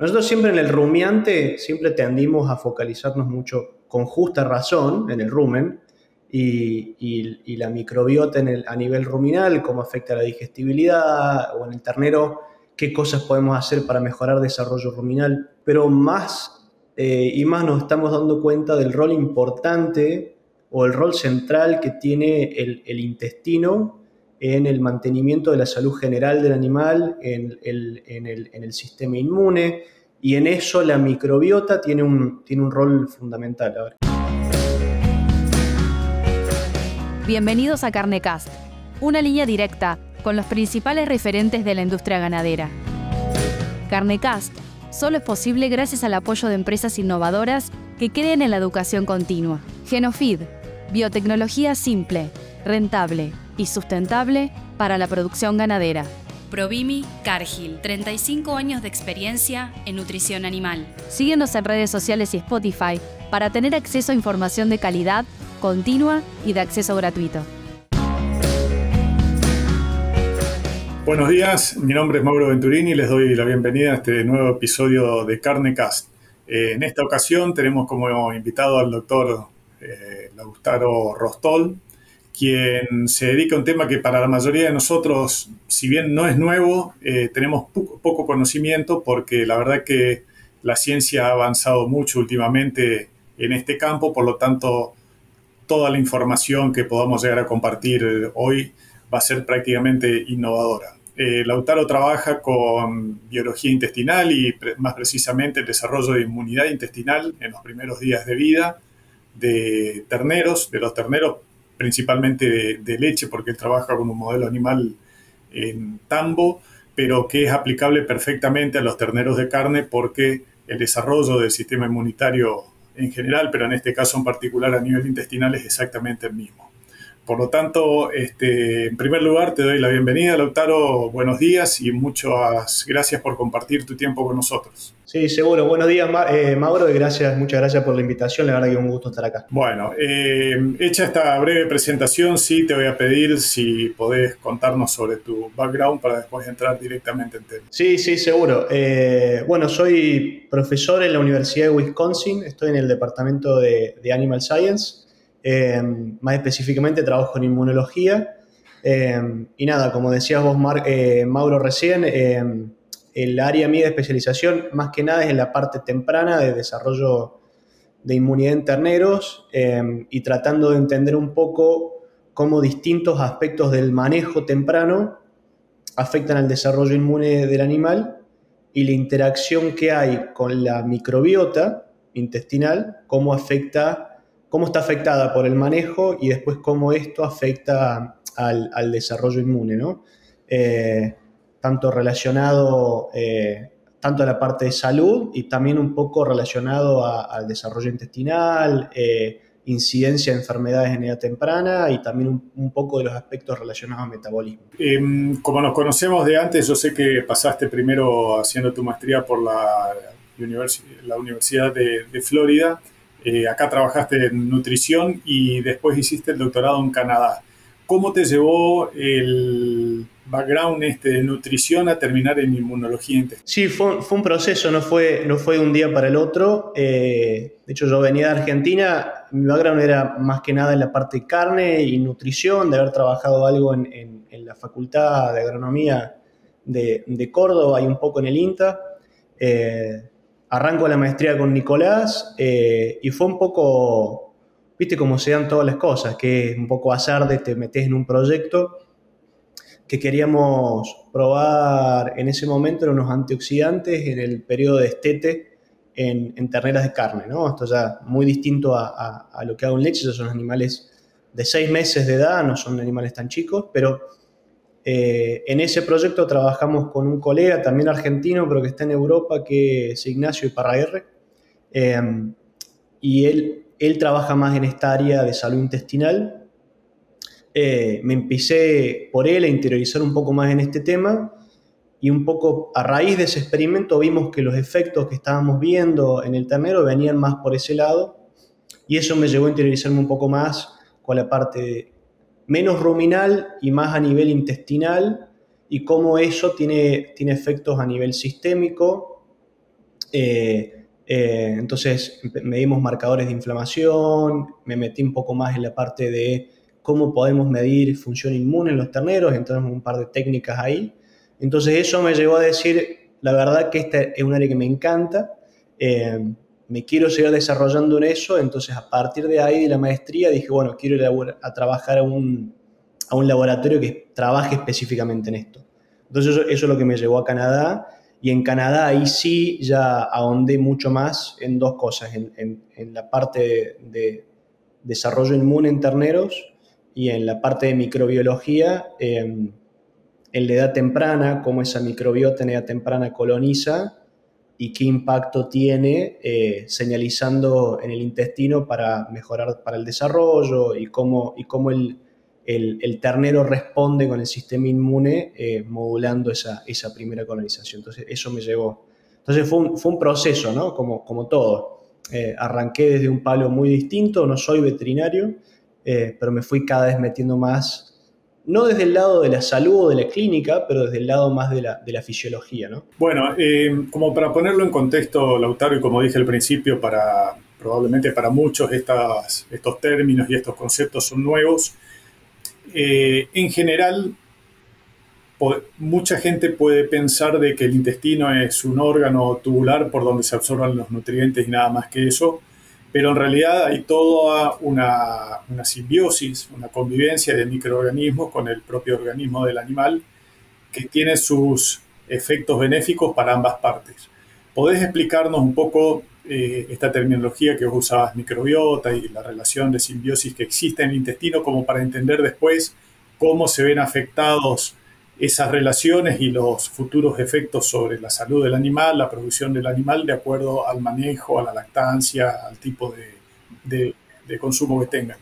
nosotros siempre en el rumiante, siempre tendimos a focalizarnos mucho con justa razón en el rumen y, la microbiota en el, a nivel ruminal, cómo afecta la digestibilidad o en el ternero, qué cosas podemos hacer para mejorar desarrollo ruminal. Pero más eh, y más nos estamos dando cuenta del rol importante o el rol central que tiene el, intestino en el mantenimiento de la salud general del animal, en el, sistema inmune, y en eso la microbiota tiene un, tiene un rol fundamental. Bienvenidos a Carnecast, una línea directa con los principales referentes de la industria ganadera. Carnecast solo es posible gracias al apoyo de empresas innovadoras que creen en la educación continua. Genofeed Biotecnología simple, rentable y sustentable para la producción ganadera. Provimi Cargill, 35 años de experiencia en nutrición animal. Síguenos en redes sociales y Spotify para tener acceso a información de calidad, continua y de acceso gratuito. Buenos días, mi nombre es Mauro Venturini y les doy la bienvenida a este nuevo episodio de Carnecast. Eh, en esta ocasión tenemos como invitado al doctor eh, Lautaro Rostol, quien se dedica a un tema que para la mayoría de nosotros, si bien no es nuevo, eh, tenemos poco, conocimiento porque la verdad que la ciencia ha avanzado mucho últimamente en este campo, por lo tanto, toda la información que podamos llegar a compartir hoy va a ser prácticamente innovadora. Eh, Lautaro trabaja con biología intestinal y más precisamente el desarrollo de inmunidad intestinal en los primeros días de vida de terneros, de los terneros principalmente de, leche, porque él trabaja con un modelo animal en tambo, pero que es aplicable perfectamente a los terneros de carne porque el desarrollo del sistema inmunitario en general, pero en este caso en particular a nivel intestinal es exactamente el mismo. Por lo tanto, este, en primer lugar, te doy la bienvenida, Lautaro. Buenos días y muchas gracias por compartir tu tiempo con nosotros. Sí, seguro. Buenos días, eh, Mauro, y gracias, muchas gracias por la invitación. La verdad que es un gusto estar acá. Bueno, eh, hecha esta breve presentación, sí te voy a pedir si podés contarnos sobre tu background para después entrar directamente en tema. Sí, sí, seguro. Eh, bueno, soy profesor en la Universidad de Wisconsin, estoy en el departamento de, de Animal Science. Eh, más específicamente trabajo en inmunología. Eh, y nada, como decías vos, eh, Mauro, recién, el área mía de especialización más que nada es en la parte temprana de desarrollo de inmunidad en terneros y tratando de entender un poco cómo distintos aspectos del manejo temprano afectan al desarrollo inmune del animal y la interacción que hay con la microbiota intestinal, cómo afecta cómo está afectada por el manejo y después cómo esto afecta al, desarrollo inmune, ¿no? Eh, tanto relacionado eh, tanto a la parte de salud y también un poco relacionado al desarrollo intestinal, eh, incidencia de enfermedades en edad temprana y también un, poco de los aspectos relacionados al metabolismo. Em, como nos conocemos de antes, yo sé que pasaste primero haciendo tu maestría por la, la Universidad de, de Florida eh, acá trabajaste en nutrición y después hiciste el doctorado en Canadá. ¿Cómo te llevó el background este de nutrición a terminar en inmunología? Sí, fue, un proceso, no fue, no fue un día para el otro. Eh, de hecho, yo venía de Argentina, mi background era más que nada en la parte de carne y nutrición, de haber trabajado algo en, la Facultad de Agronomía de, de, Córdoba y un poco en el INTA. Eh, arranco la maestría con Nicolás eh, y fue un poco, viste cómo se dan todas las cosas, que es un poco azar de te metes en un proyecto que queríamos probar en ese momento eran unos antioxidantes en el periodo de estete en, terneras de carne, ¿no? Esto ya muy distinto a, lo que hago en leche, esos son animales de seis meses de edad, no son animales tan chicos, pero eh, en ese proyecto trabajamos con un colega también argentino, pero que está en Europa, que es Ignacio Iparraguerre. Eh, y él, él trabaja más en esta área de salud intestinal. Eh, me empecé por él a interiorizar un poco más en este tema y un poco a raíz de ese experimento vimos que los efectos que estábamos viendo en el ternero venían más por ese lado y eso me llevó a interiorizarme un poco más con la parte menos ruminal y más a nivel intestinal y cómo eso tiene, tiene efectos a nivel sistémico Eh, eh, entonces medimos marcadores de inflamación, me metí un poco más en la parte de cómo podemos medir función inmune en los terneros, entonces un par de técnicas ahí. Entonces eso me llevó a decir, la verdad que esta es un área que me encanta, eh, me quiero seguir desarrollando en eso, entonces a partir de ahí de la maestría dije, bueno, quiero ir a, trabajar a un, a un laboratorio que trabaje específicamente en esto. Entonces eso, es lo que me llevó a Canadá y en Canadá ahí sí ya ahondé mucho más en dos cosas, en, la parte de, desarrollo inmune en terneros y en la parte de microbiología, em, en la edad temprana, cómo esa microbiota en edad temprana coloniza y qué impacto tiene eh, señalizando en el intestino para mejorar para el desarrollo y cómo, y cómo el, el, ternero responde con el sistema inmune eh, modulando esa, esa, primera colonización. Entonces, eso me llevó. Entonces, fue un, fue un proceso, ¿no? Como, como todo. Eh, arranqué desde un palo muy distinto, no soy veterinario, pero me fui cada vez metiendo más, no desde el lado de la salud o de la clínica, pero desde el lado más de la, de la fisiología, ¿no? Bueno, como para ponerlo en contexto, Lautaro, y como dije al principio, para probablemente para muchos estos términos y estos conceptos son nuevos, eh, en general, mucha gente puede pensar de que el intestino es un órgano tubular por donde se absorban los nutrientes y nada más que eso, pero en realidad hay toda una, simbiosis, una convivencia de microorganismos con el propio organismo del animal que tiene sus efectos benéficos para ambas partes. ¿Podés explicarnos un poco eh, esta terminología que vos usabas, microbiota y la relación de simbiosis que existe en el intestino, como para entender después cómo se ven afectados esas relaciones y los futuros efectos sobre la salud del animal, la producción del animal, de acuerdo al manejo, a la lactancia, al tipo de, consumo que tengan.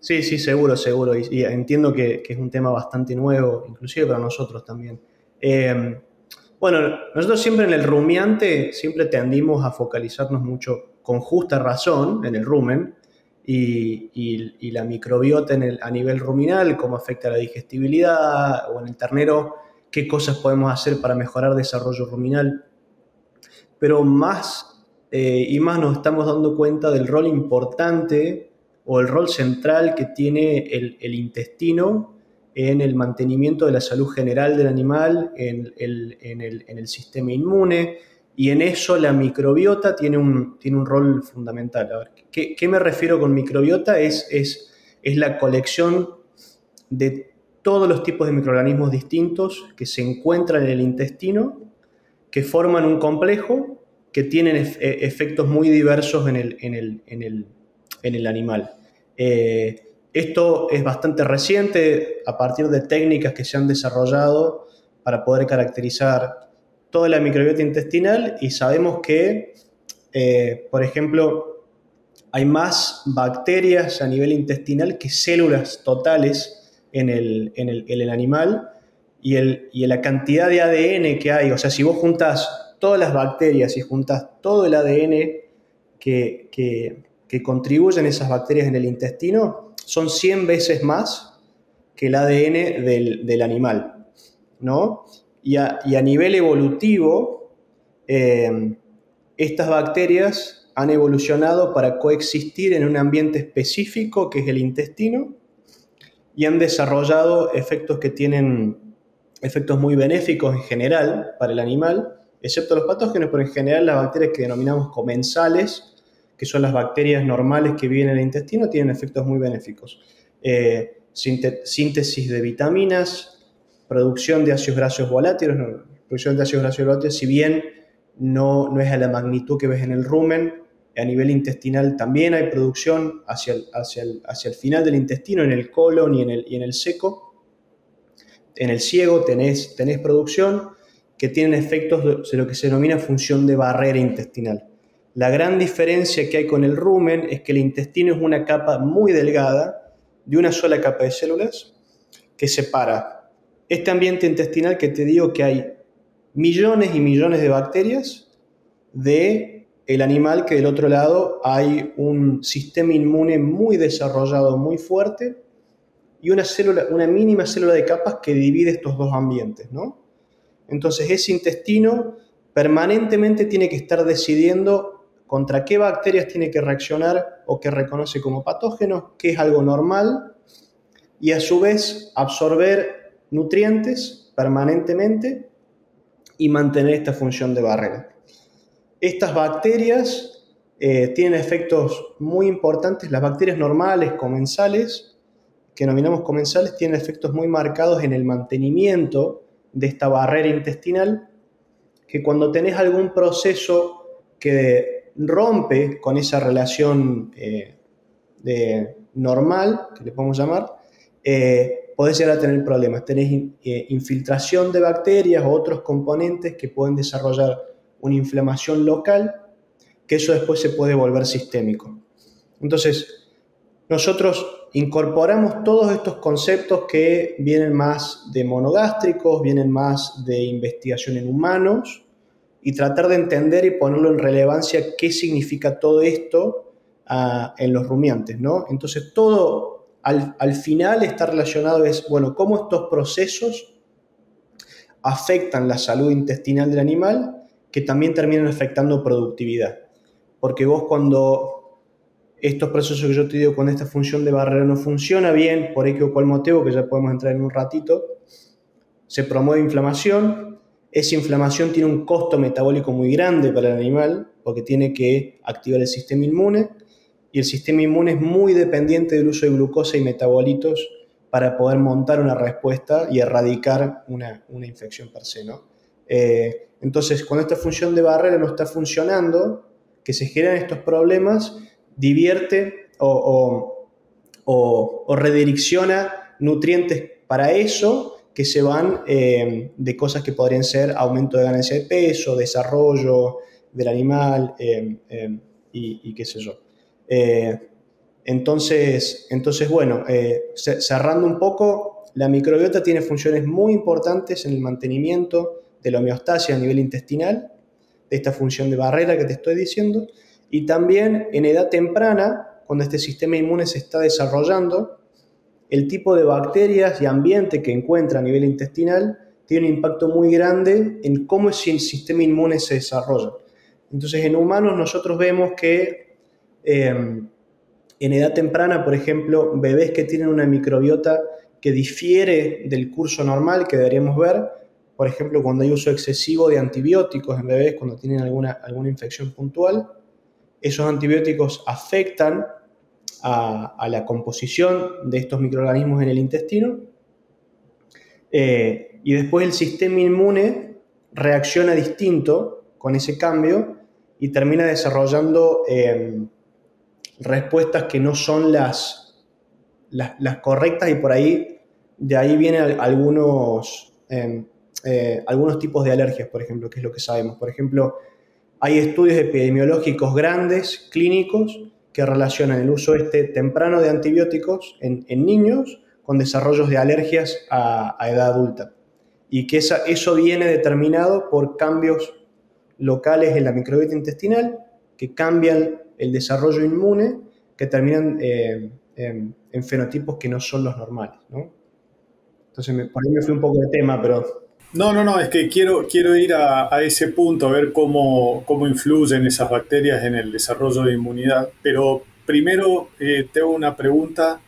Sí, sí, seguro, seguro. Y, entiendo que, es un tema bastante nuevo, inclusive para nosotros también. Eh, bueno, nosotros siempre en el rumiante siempre tendimos a focalizarnos mucho con justa razón en el rumen y, la microbiota en el, a nivel ruminal, cómo afecta la digestibilidad o en el ternero, qué cosas podemos hacer para mejorar desarrollo ruminal. Pero más eh, y más nos estamos dando cuenta del rol importante o el rol central que tiene el intestino en el mantenimiento de la salud general del animal, en el, sistema inmune, y en eso la microbiota tiene un, tiene un rol fundamental. ¿qué, me refiero con microbiota? Es, es, es la colección de todos los tipos de microorganismos distintos que se encuentran en el intestino, que forman un complejo, que tienen e, efectos muy diversos en el, en el, animal. Eh, esto es bastante reciente a partir de técnicas que se han desarrollado para poder caracterizar toda la microbiota intestinal y sabemos que, eh, por ejemplo, hay más bacterias a nivel intestinal que células totales en el, animal y, el, la cantidad de ADN que hay, o sea, si vos juntas todas las bacterias y juntas todo el ADN que, que contribuyen esas bacterias en el intestino, son 100 veces más que el ADN del, animal, ¿no? Y a, nivel evolutivo, eh, estas bacterias han evolucionado para coexistir en un ambiente específico que es el intestino y han desarrollado efectos que tienen efectos muy benéficos en general para el animal, excepto los patógenos, pero en general las bacterias que denominamos comensales que son las bacterias normales que viven en el intestino, tienen efectos muy benéficos. Eh, síntesis de vitaminas, producción de ácidos grasos volátiles, producción de ácidos grasos volátiles, si bien no, no es a la magnitud que ves en el rumen, a nivel intestinal también hay producción hacia el, hacia el, hacia el final del intestino, en el colon y en el, y en el seco. En el ciego tenés, tenés producción que tienen efectos de lo que se denomina función de barrera intestinal. La gran diferencia que hay con el rumen es que el intestino es una capa muy delgada de una sola capa de células que separa este ambiente intestinal que te digo que hay millones y millones de bacterias de el animal que del otro lado hay un sistema inmune muy desarrollado, muy fuerte y una célula, una mínima célula de capas que divide estos dos ambientes, ¿no? Entonces ese intestino permanentemente tiene que estar decidiendo contra qué bacterias tiene que reaccionar o que reconoce como patógenos, que es algo normal, y a su vez absorber nutrientes permanentemente y mantener esta función de barrera. Estas bacterias eh, tienen efectos muy importantes. Las bacterias normales, comensales, que denominamos comensales, tienen efectos muy marcados en el mantenimiento de esta barrera intestinal, que cuando tenés algún proceso que rompe con esa relación eh, de normal, que le podemos llamar, eh, podés llegar a tener problemas. Tenés eh, infiltración de bacterias o otros componentes que pueden desarrollar una inflamación local, que eso después se puede volver sistémico. Entonces, nosotros incorporamos todos estos conceptos que vienen más de monogástricos, vienen más de investigación en humanos, y tratar de entender y ponerlo en relevancia qué significa todo esto ah, en los rumiantes, ¿no? Entonces, todo al, al final está relacionado es, bueno, cómo estos procesos afectan la salud intestinal del animal, que también terminan afectando productividad. Porque vos cuando estos procesos que yo te digo, cuando esta función de barrera no funciona bien, por X o cual motivo, que ya podemos entrar en un ratito, se promueve inflamación, esa inflamación tiene un costo metabólico muy grande para el animal porque tiene que activar el sistema inmune y el sistema inmune es muy dependiente del uso de glucosa y metabolitos para poder montar una respuesta y erradicar una, infección per se. ¿no? Eh, entonces, cuando esta función de barrera no está funcionando, que se generan estos problemas, divierte o, o redirecciona nutrientes para eso que se van eh, de cosas que podrían ser aumento de ganancia de peso, desarrollo del animal eh, eh, y, qué sé yo. Entonces, entonces, bueno, cerrando un poco, la microbiota tiene funciones muy importantes en el mantenimiento de la homeostasia a nivel intestinal, de esta función de barrera que te estoy diciendo, y también en edad temprana, cuando este sistema inmune se está desarrollando, el tipo de bacterias y ambiente que encuentra a nivel intestinal tiene un impacto muy grande en cómo el sistema inmune se desarrolla. Entonces, en humanos nosotros vemos que em, en edad temprana, por ejemplo, bebés que tienen una microbiota que difiere del curso normal que deberíamos ver, por ejemplo, cuando hay uso excesivo de antibióticos en bebés, cuando tienen alguna, alguna infección puntual, esos antibióticos afectan a, la composición de estos microorganismos en el intestino. Eh, y después el sistema inmune reacciona distinto con ese cambio y termina desarrollando em, respuestas que no son las, las, correctas y por ahí, de ahí vienen algunos, em, eh, algunos tipos de alergias, por ejemplo, que es lo que sabemos. Por ejemplo, hay estudios epidemiológicos grandes, clínicos, que relacionan el uso este temprano de antibióticos en, niños con desarrollos de alergias a, edad adulta. Y que esa, eso viene determinado por cambios locales en la microbiota intestinal que cambian el desarrollo inmune, que terminan eh, en, fenotipos que no son los normales. Entonces, me, por ahí me fui un poco de tema, pero no, no, no, es que quiero, quiero ir a, ese punto, a ver cómo, cómo, influyen esas bacterias en el desarrollo de inmunidad. Pero primero eh, tengo una pregunta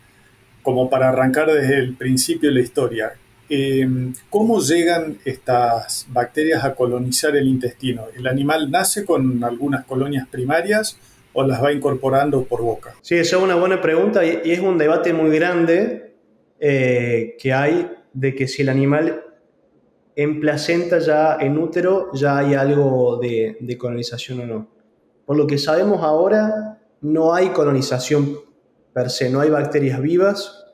como para arrancar desde el principio de la historia. Em, ¿Cómo llegan estas bacterias a colonizar el intestino? ¿El animal nace con algunas colonias primarias o las va incorporando por boca? Sí, esa es una buena pregunta y, es un debate muy grande eh, que hay de que si el animal en placenta ya, en útero, ya hay algo de, colonización o no. Por lo que sabemos ahora, no hay colonización per se, no hay bacterias vivas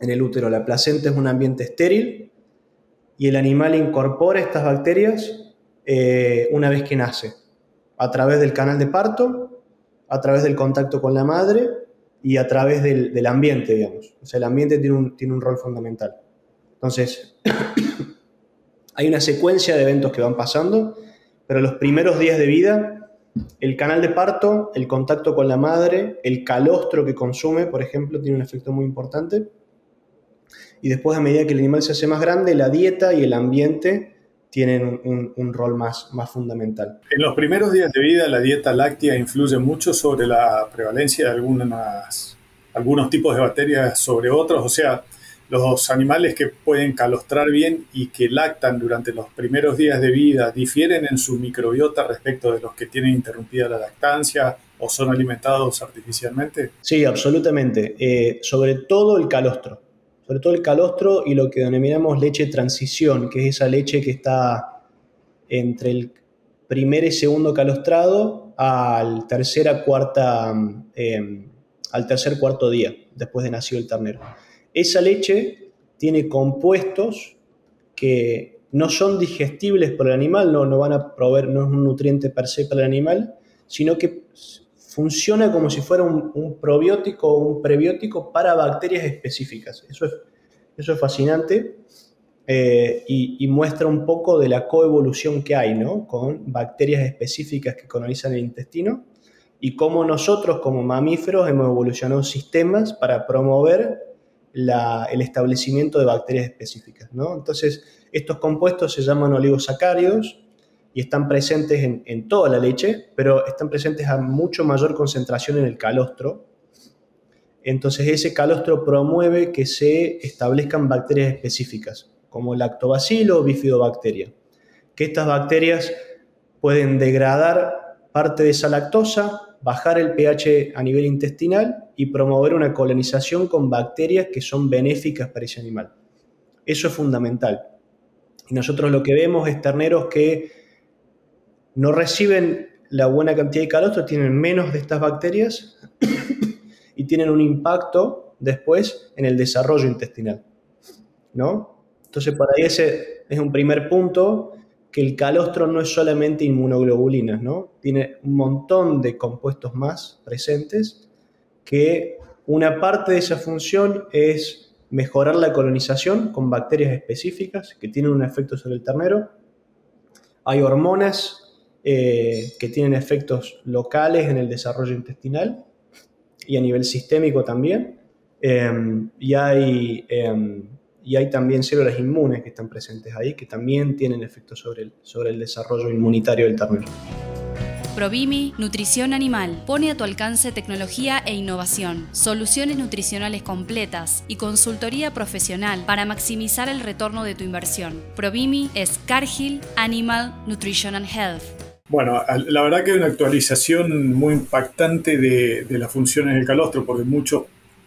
en el útero. La placenta es un ambiente estéril y el animal incorpora estas bacterias eh, una vez que nace, a través del canal de parto, a través del contacto con la madre y a través del, ambiente, digamos. O sea, el ambiente tiene un, tiene un rol fundamental. Entonces, hay una secuencia de eventos que van pasando, pero los primeros días de vida, el canal de parto, el contacto con la madre, el calostro que consume, por ejemplo, tiene un efecto muy importante. Y después, a medida que el animal se hace más grande, la dieta y el ambiente tienen un, rol más, más fundamental. En los primeros días de vida, la dieta láctea influye mucho sobre la prevalencia de algunas, algunos tipos de bacterias sobre otros. O sea, los animales que pueden calostrar bien y que lactan durante los primeros días de vida difieren en su microbiota respecto de los que tienen interrumpida la lactancia o son alimentados artificialmente? Sí, absolutamente. Eh, sobre todo el calostro sobre todo el calostro y lo que denominamos leche transición, que es esa leche que está entre el primer y segundo calostrado al tercer, cuarta, em, al tercer cuarto día después de nacido el ternero. Esa leche tiene compuestos que no son digestibles por el animal, no, no van a proveer, no es un nutriente per se para el animal, sino que funciona como si fuera un, probiótico o un prebiótico para bacterias específicas. Eso es, eso es fascinante eh, y, muestra un poco de la coevolución que hay ¿no? con bacterias específicas que colonizan el intestino y cómo nosotros como mamíferos hemos evolucionado sistemas para promover el establecimiento de bacterias específicas. ¿no? Entonces, estos compuestos se llaman oligosacáridos y están presentes en, toda la leche, pero están presentes a mucho mayor concentración en el calostro. Entonces ese calostro promueve que se establezcan bacterias específicas, como lactobacilo o bifidobacteria, que estas bacterias pueden degradar parte de esa lactosa, bajar el pH a nivel intestinal y promover una colonización con bacterias que son benéficas para ese animal. Eso es fundamental. Y nosotros lo que vemos es terneros que no reciben la buena cantidad de calostro, tienen menos de estas bacterias y tienen un impacto después en el desarrollo intestinal. ¿no? Entonces, para ahí ese es un primer punto, que el calostro no es solamente inmunoglobulinas, ¿no? Tiene un montón de compuestos más presentes que una parte de esa función es mejorar la colonización con bacterias específicas que tienen un efecto sobre el ternero. Hay hormonas eh, que tienen efectos locales en el desarrollo intestinal y a nivel sistémico también. Em, y, hay, em, y hay también células inmunes que están presentes ahí, que también tienen efectos sobre el, sobre el desarrollo inmunitario del ternero. Provimi Nutrición Animal pone a tu alcance tecnología e innovación, soluciones nutricionales completas y consultoría profesional para maximizar el retorno de tu inversión. Provimi es Cargill Animal Nutrition and Health bueno, la verdad que hay una actualización muy impactante de, las funciones del calostro, porque muchos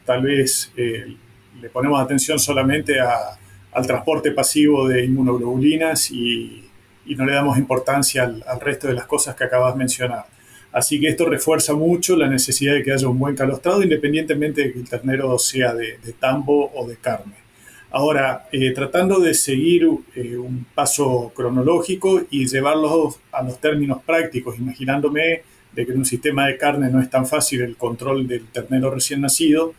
tal vez eh, le ponemos atención solamente al transporte pasivo de inmunoglobulinas y, no le damos importancia al, resto de las cosas que acabas de mencionar. Así que esto refuerza mucho la necesidad de que haya un buen calostrado, independientemente de que el ternero sea de tambo o de carne. Ahora, eh, tratando de seguir eh, un paso cronológico y llevarlo a los términos prácticos, imaginándome que en un sistema de carne no es tan fácil el control del ternero recién nacido,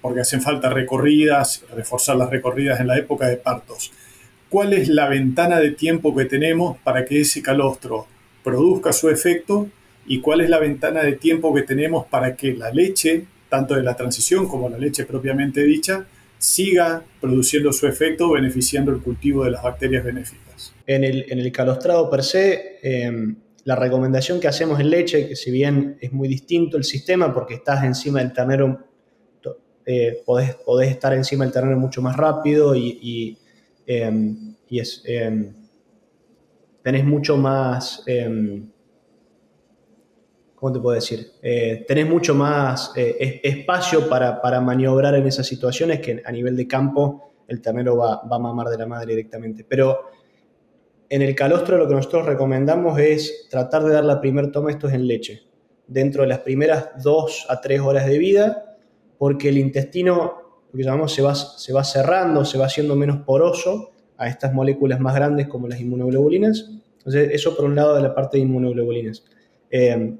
porque hacen falta recorridas, reforzar las recorridas en la época de partos. ¿Cuál es la ventana de tiempo que tenemos para que ese calostro produzca su efecto? ¿Y cuál es la ventana de tiempo que tenemos para que la leche, tanto de la transición como la leche propiamente dicha, siga produciendo su efecto, beneficiando el cultivo de las bacterias benéficas. En el, en el calostrado per se, em, la recomendación que hacemos en leche, que si bien es muy distinto el sistema porque estás encima del ternero, eh, podés, estar encima del ternero mucho más rápido y, y, em, es, em, tenés mucho más ¿cómo te puedo decir? Eh, tenés mucho más eh, espacio para, maniobrar en esas situaciones que a nivel de campo el ternero va, a mamar de la madre directamente. Pero en el calostro lo que nosotros recomendamos es tratar de dar la primera toma, esto es en leche, dentro de las primeras dos a tres horas de vida, porque el intestino, lo que llamamos, se va, se va cerrando, se va haciendo menos poroso a estas moléculas más grandes como las inmunoglobulinas. Entonces, eso por un lado de la parte de inmunoglobulinas. Eh,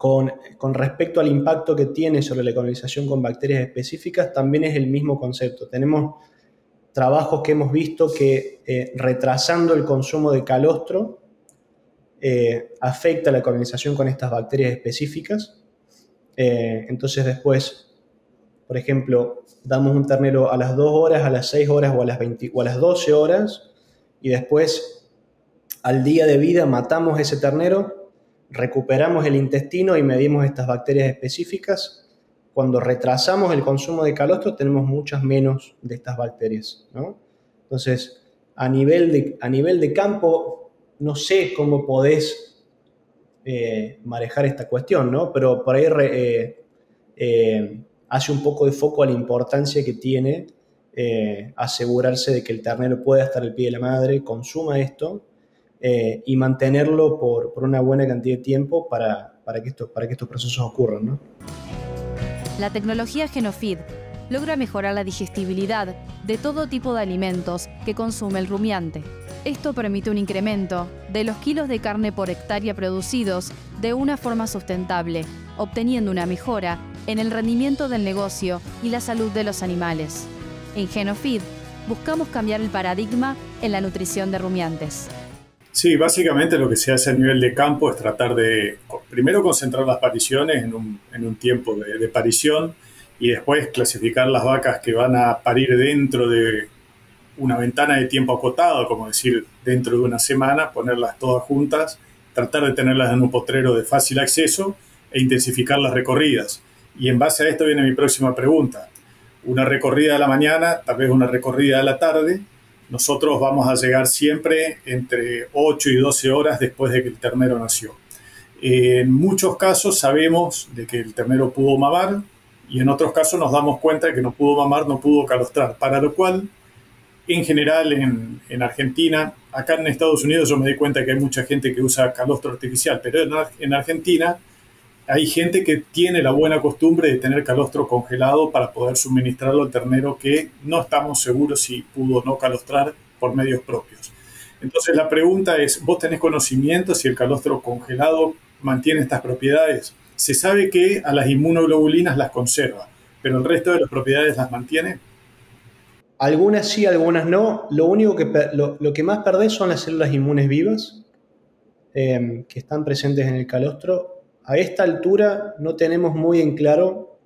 con, respecto al impacto que tiene sobre la colonización con bacterias específicas, también es el mismo concepto. Tenemos trabajos que hemos visto que eh, retrasando el consumo de calostro eh, afecta la colonización con estas bacterias específicas. Eh, entonces después, por ejemplo, damos un ternero a las 2 horas, a las 6 horas o a las, 20, o a las 12 horas y después al día de vida matamos ese ternero, recuperamos el intestino y medimos estas bacterias específicas. Cuando retrasamos el consumo de calostro tenemos muchas menos de estas bacterias. Entonces, a nivel, de, a nivel de campo, no sé cómo podés eh, manejar esta cuestión, ¿no? pero por ahí eh, eh, hace un poco de foco a la importancia que tiene asegurarse de que el ternero pueda estar al pie de la madre, consuma esto eh, y mantenerlo por, una buena cantidad de tiempo para, que, esto, para que estos procesos ocurran. La tecnología Genofeed logra mejorar la digestibilidad de todo tipo de alimentos que consume el rumiante. Esto permite un incremento de los kilos de carne por hectárea producidos de una forma sustentable, obteniendo una mejora en el rendimiento del negocio y la salud de los animales. En Genofeed buscamos cambiar el paradigma en la nutrición de rumiantes. Sí, básicamente lo que se hace a nivel de campo es tratar de primero concentrar las pariciones en un, tiempo de, de, parición y después clasificar las vacas que van a parir dentro de una ventana de tiempo acotado, como decir dentro de una semana, ponerlas todas juntas, tratar de tenerlas en un potrero de fácil acceso e intensificar las recorridas. Y en base a esto viene mi próxima pregunta una recorrida a la mañana, tal vez una recorrida a la tarde. Nosotros vamos a llegar siempre entre 8 y 12 horas después de que el ternero nació. En muchos casos sabemos de que el ternero pudo mamar y en otros casos nos damos cuenta de que no pudo mamar, no pudo calostrar, para lo cual, en general en, en Argentina, acá en Estados Unidos yo me di cuenta que hay mucha gente que usa calostro artificial, pero en, en Argentina hay gente que tiene la buena costumbre de tener calostro congelado para poder suministrarlo al ternero que no estamos seguros si pudo o no calostrar por medios propios. Entonces la pregunta es, ¿vos tenés conocimiento si el calostro congelado mantiene estas propiedades? Se sabe que a las inmunoglobulinas las conserva, pero el resto de las propiedades las mantiene. Algunas sí, algunas no. Lo único que, lo, que más perdés son las células inmunes vivas eh, que están presentes en el calostro a esta altura no tenemos muy en claro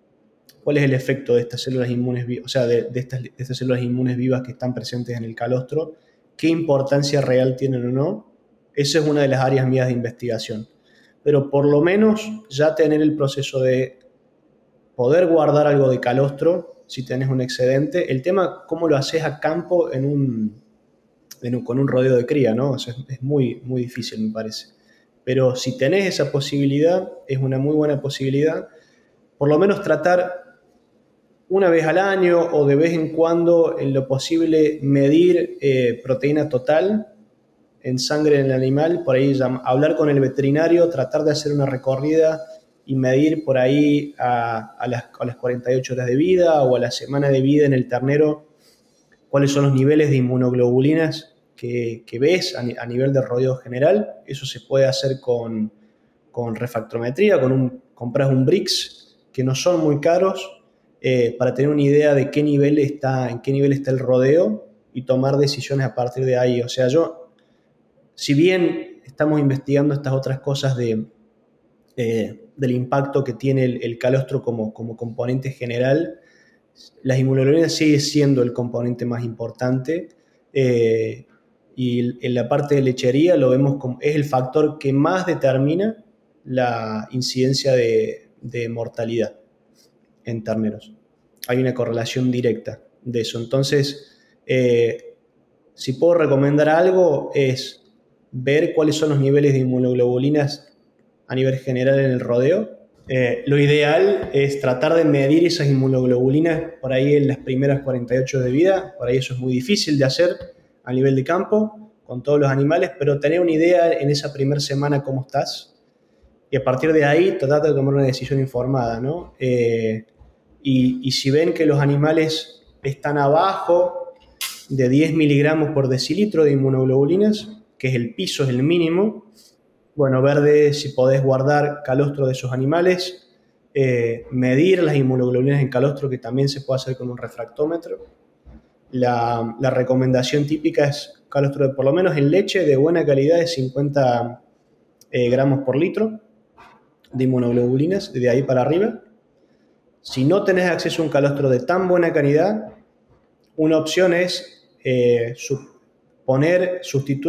cuál es el efecto de estas células inmunes o sea, de, estas, células inmunes vivas que están presentes en el calostro, qué importancia real tienen o no. Esa es una de las áreas mías de investigación. Pero por lo menos ya tener el proceso de poder guardar algo de calostro si tenés un excedente. El tema, cómo lo haces a campo en un, con un rodeo de cría, ¿no? es muy, muy difícil, me parece. Pero si tenés esa posibilidad, es una muy buena posibilidad, por lo menos tratar una vez al año o de vez en cuando, en lo posible, medir eh, proteína total en sangre en el animal, por ahí hablar con el veterinario, tratar de hacer una recorrida y medir por ahí a, las, a, las, 48 horas de vida o a la semana de vida en el ternero cuáles son los niveles de inmunoglobulinas que, ves a, nivel de rodeo general. Eso se puede hacer con, con refractometría, con un, compras un BRICS, que no son muy caros, eh, para tener una idea de qué nivel está, en qué nivel está el rodeo y tomar decisiones a partir de ahí. O sea, yo, si bien estamos investigando estas otras cosas de, eh, del impacto que tiene el, calostro como, como, componente general, las inmunoglobulinas sigue siendo el componente más importante. Eh, y en la parte de lechería lo vemos como es el factor que más determina la incidencia de, mortalidad en terneros. Hay una correlación directa de eso. Entonces, eh, si puedo recomendar algo es ver cuáles son los niveles de inmunoglobulinas a nivel general en el rodeo. Eh, lo ideal es tratar de medir esas inmunoglobulinas por ahí en las primeras 48 de vida. Por ahí eso es muy difícil de hacer a nivel de campo con todos los animales, pero tener una idea en esa primera semana cómo estás y a partir de ahí tratar de tomar una decisión informada, ¿no? Eh, y, si ven que los animales están abajo de 10 miligramos por decilitro de inmunoglobulinas, que es el piso, es el mínimo, bueno, ver de si podés guardar calostro de esos animales, eh, medir las inmunoglobulinas en calostro, que también se puede hacer con un refractómetro, la, recomendación típica es calostro de por lo menos en leche de buena calidad de 50 eh, gramos por litro de inmunoglobulinas, de ahí para arriba. Si no tenés acceso a un calostro de tan buena calidad, una opción es eh, poner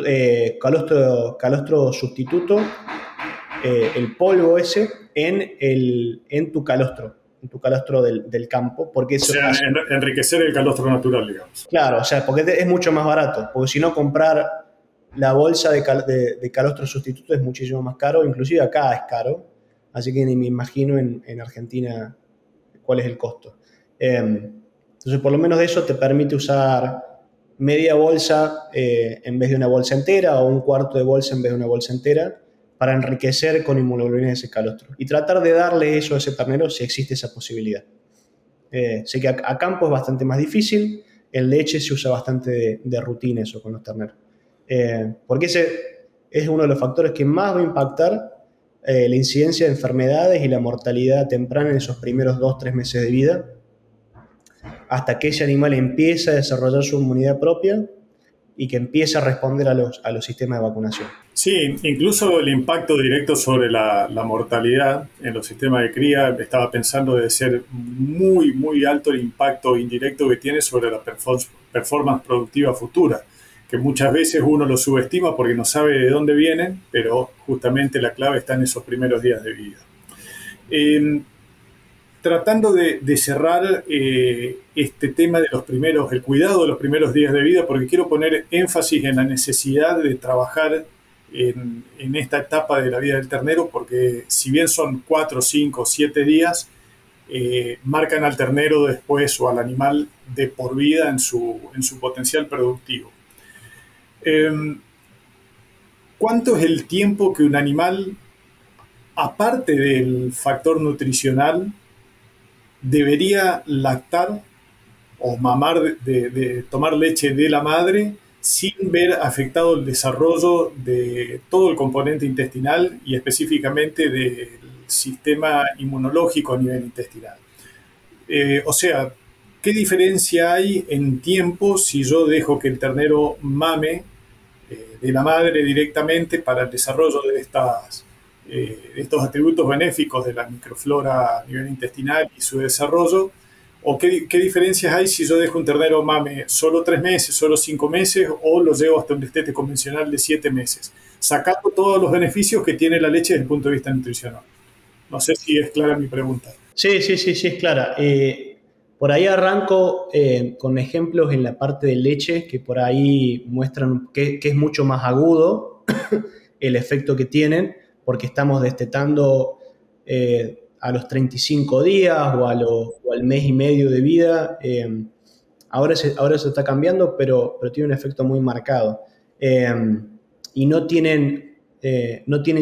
eh, calostro, calostro, sustituto, el polvo ese, en, el, en tu calostro, tu calostro del, campo. Porque eso o sea, enriquecer el calostro natural, digamos. Claro, o sea, porque es mucho más barato, porque si no comprar la bolsa de, de, calostro sustituto es muchísimo más caro, inclusive acá es caro, así que ni me imagino en, en Argentina cuál es el costo. Em, entonces, por lo menos de eso te permite usar media bolsa eh, en vez de una bolsa entera o un cuarto de bolsa en vez de una bolsa entera para enriquecer con inmunoglobulina ese calostro. Y tratar de darle eso a ese ternero si existe esa posibilidad. Eh, sé que a, campo es bastante más difícil, en leche se usa bastante de, rutina eso con los terneros. Eh, porque ese es uno de los factores que más va a impactar la incidencia de enfermedades y la mortalidad temprana en esos primeros 2-3 meses de vida hasta que ese animal empieza a desarrollar su inmunidad propia y que empieza a responder a los, a los sistemas de vacunación. Sí, incluso el impacto directo sobre la, mortalidad en los sistemas de cría, estaba pensando de ser muy, muy alto el impacto indirecto que tiene sobre la performance productiva futura, que muchas veces uno lo subestima porque no sabe de dónde vienen, pero justamente la clave está en esos primeros días de vida. Eh, tratando de, cerrar eh, este tema de los primeros, el cuidado de los primeros días de vida, porque quiero poner énfasis en la necesidad de trabajar en, esta etapa de la vida del ternero, porque si bien son cuatro, cinco, siete días, eh, marcan al ternero después o al animal de por vida en su, en su potencial productivo. Em, ¿Cuánto es el tiempo que un animal, aparte del factor nutricional, debería lactar o mamar de, tomar leche de la madre sin ver afectado el desarrollo de todo el componente intestinal y específicamente del sistema inmunológico a nivel intestinal. Eh, o sea, ¿qué diferencia hay en tiempo si yo dejo que el ternero mame eh, de la madre directamente para el desarrollo de estas eh, estos atributos benéficos de la microflora a nivel intestinal y su desarrollo? ¿O qué, diferencias hay si yo dejo un ternero mame solo tres meses, solo cinco meses o lo llevo hasta un destete convencional de siete meses? Sacando todos los beneficios que tiene la leche desde el punto de vista nutricional. No sé si es clara mi pregunta. Sí, sí, sí, sí, es clara. Eh, por ahí arranco eh, con ejemplos en la parte de leche que por ahí muestran que, que es mucho más agudo el efecto que tienen porque estamos destetando eh, a los 35 días o, al mes y medio de vida. Eh, ahora, se, está cambiando, pero, tiene un efecto muy marcado. Eh, y no tienen,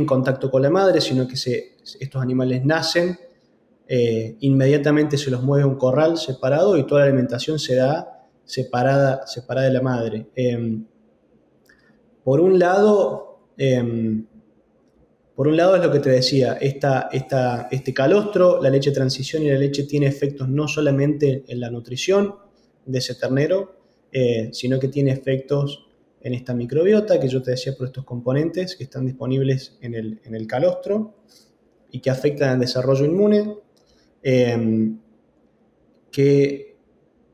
contacto con la madre, sino que estos animales nacen, inmediatamente se los mueve a un corral separado y toda la alimentación se da separada, separada de la madre. por un lado, por un lado es lo que te decía, esta, este calostro, la leche transición y la leche tiene efectos no solamente en la nutrición de ese ternero, eh, sino que tiene efectos en esta microbiota que yo te decía por estos componentes que están disponibles en el, calostro y que afectan al desarrollo inmune. Em,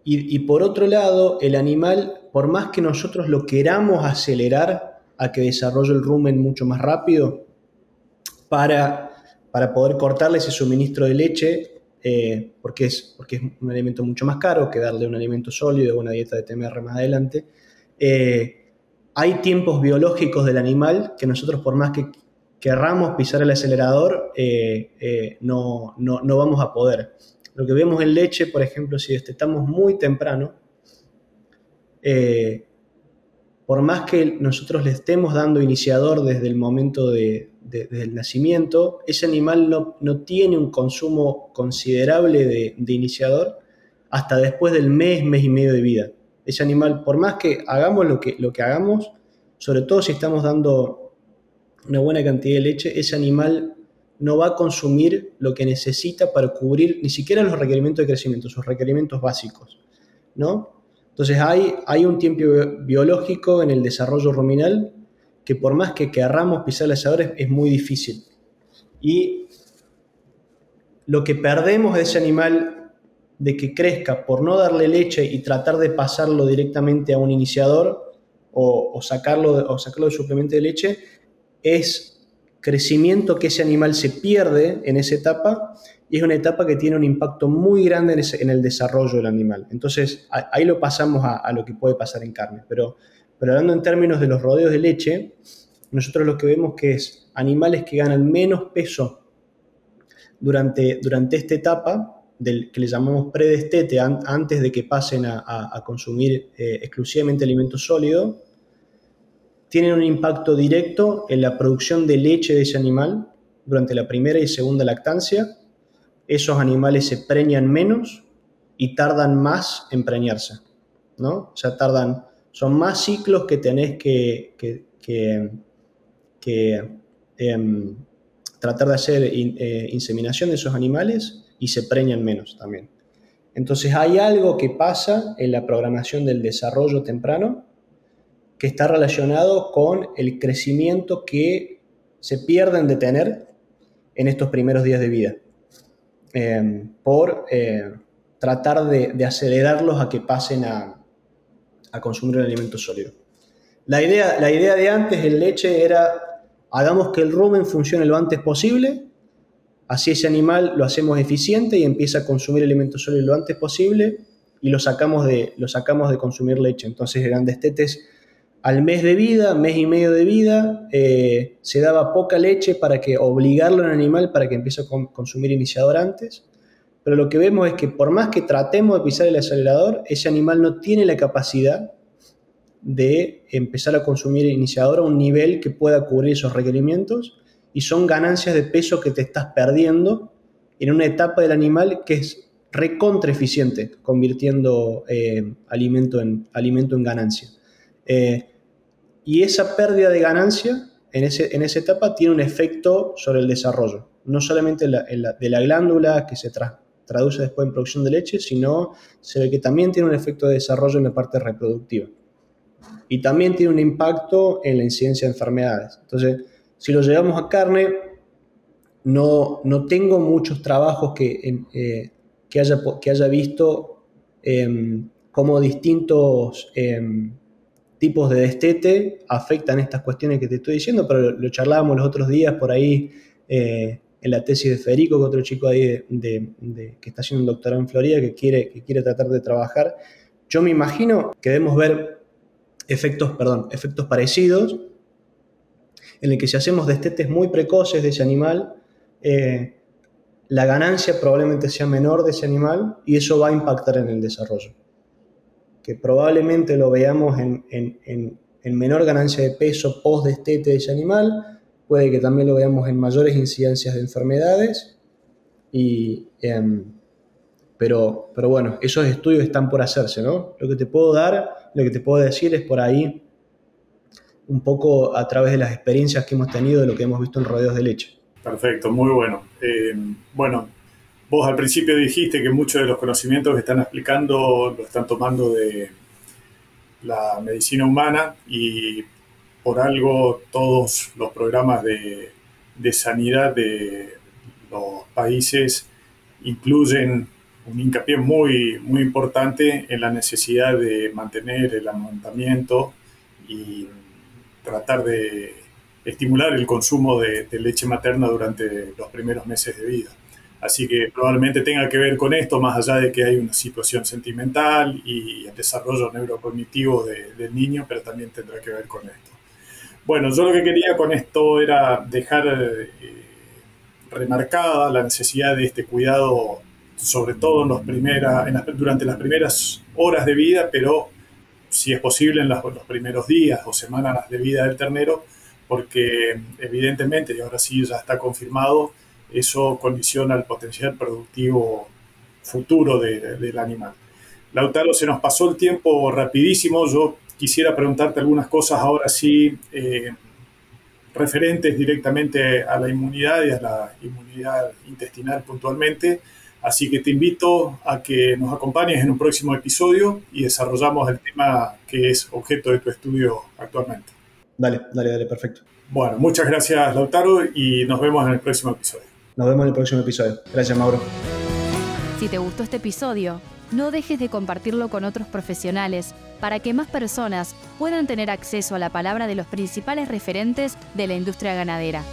y por otro lado, el animal, por más que nosotros lo queramos acelerar a que desarrolle el rumen mucho más rápido, para, para poder cortarle ese suministro de leche, eh, porque, es, porque es un alimento mucho más caro que darle un alimento sólido o una dieta de TMR más adelante. Eh, hay tiempos biológicos del animal que nosotros por más que querramos pisar el acelerador, eh, no, no, no, vamos a poder. Lo que vemos en leche, por ejemplo, si destetamos muy temprano, por más que nosotros le estemos dando iniciador desde el momento de, del nacimiento, ese animal no, no, tiene un consumo considerable de, iniciador hasta después del mes, mes y medio de vida. Ese animal, por más que hagamos lo que, lo que hagamos, sobre todo si estamos dando una buena cantidad de leche, ese animal no va a consumir lo que necesita para cubrir ni siquiera los requerimientos de crecimiento, sus requerimientos básicos, ¿no? Entonces hay, hay un tiempo biológico en el desarrollo ruminal que por más que querramos pisar las asador es, muy difícil. Y lo que perdemos de ese animal de que crezca por no darle leche y tratar de pasarlo directamente a un iniciador, o, sacarlo, o sacarlo suplemento de leche es crecimiento que ese animal se pierde en esa etapa y es una etapa que tiene un impacto muy grande en, el desarrollo del animal. Entonces, ahí lo pasamos a, lo que puede pasar en carne. Pero, pero hablando en términos de los rodeos de leche, nosotros lo que vemos que es animales que ganan menos peso durante, durante esta etapa, del, que le llamamos predestete, antes de que pasen a, consumir eh, exclusivamente alimentos sólidos, tienen un impacto directo en la producción de leche de ese animal durante la primera y segunda lactancia. Esos animales se preñan menos y tardan más en preñarse, ¿no? O sea, tardan, son más ciclos que tenés que, que, em, tratar de hacer eh, inseminación de esos animales y se preñan menos también. Entonces hay algo que pasa en la programación del desarrollo temprano que está relacionado con el crecimiento que se pierden de tener en estos primeros días de vida, em, por eh, tratar de, acelerarlos a que pasen a, consumir el alimento sólido. La idea, la idea de antes en leche era, hagamos que el rumen funcione lo antes posible Así ese animal lo hacemos eficiente y empieza a consumir alimentos sólidos lo antes posible y lo sacamos de, lo sacamos de consumir leche. Entonces eran destetes al mes de vida, mes y medio de vida, eh, se daba poca leche para que obligarlo al animal para que empiece a consumir iniciador antes. Pero lo que vemos es que por más que tratemos de pisar el acelerador, ese animal no tiene la capacidad de empezar a consumir iniciador a un nivel que pueda cubrir esos requerimientos y son ganancias de peso que te estás perdiendo en una etapa del animal que es recontra eficiente, convirtiendo eh, alimento, en, alimento en ganancia. Eh, y esa pérdida de ganancia en, ese, en, esa etapa tiene un efecto sobre el desarrollo, no solamente de la glándula que se traduce después en producción de leche, sino se ve que también tiene un efecto de desarrollo en la parte reproductiva. Y también tiene un impacto en la incidencia de enfermedades. Entonces, si lo llevamos a carne, no, no tengo muchos trabajos que, eh, que, haya, que haya visto em, cómo distintos em, tipos de destete afectan estas cuestiones que te estoy diciendo, pero lo, charlábamos los otros días por ahí eh, en la tesis de Federico, que otro chico ahí de, que está haciendo un doctorado en Florida que quiere, que quiere tratar de trabajar. Yo me imagino que debemos ver efectos, perdón, efectos parecidos en el que si hacemos destetes muy precoces de ese animal, eh, la ganancia probablemente sea menor de ese animal y eso va a impactar en el desarrollo. Que probablemente lo veamos en, menor ganancia de peso post destete de ese animal, puede que también lo veamos en mayores incidencias de enfermedades, y, em, pero, pero bueno, esos estudios están por hacerse, ¿no? Lo que te puedo dar, lo que te puedo decir es por ahí un poco a través de las experiencias que hemos tenido de lo que hemos visto en rodeos de leche. Perfecto, muy bueno. Eh, bueno, vos al principio dijiste que muchos de los conocimientos que están explicando lo están tomando de la medicina humana y por algo todos los programas de, de sanidad de los países incluyen un hincapié muy, muy importante en la necesidad de mantener el amamantamiento y tratar de estimular el consumo de, leche materna durante los primeros meses de vida. Así que probablemente tenga que ver con esto, más allá de que hay una situación sentimental y el desarrollo neurocognitivo del niño, pero también tendrá que ver con esto. Bueno, yo lo que quería con esto era dejar eh, remarcada la necesidad de este cuidado, sobre todo en los durante las primeras horas de vida, pero si es posible, en los, primeros días o semanas de vida del ternero, porque evidentemente, y ahora sí ya está confirmado, eso condiciona el potencial productivo futuro del animal. Lautaro, se nos pasó el tiempo rapidísimo. Yo quisiera preguntarte algunas cosas ahora sí, eh, referentes directamente a la inmunidad y a la inmunidad intestinal puntualmente. Así que te invito a que nos acompañes en un próximo episodio y desarrollamos el tema que es objeto de tu estudio actualmente. Dale, dale, dale, perfecto. Bueno, muchas gracias Lautaro y nos vemos en el próximo episodio. Nos vemos en el próximo episodio. Gracias Mauro. Si te gustó este episodio, no dejes de compartirlo con otros profesionales para que más personas puedan tener acceso a la palabra de los principales referentes de la industria ganadera.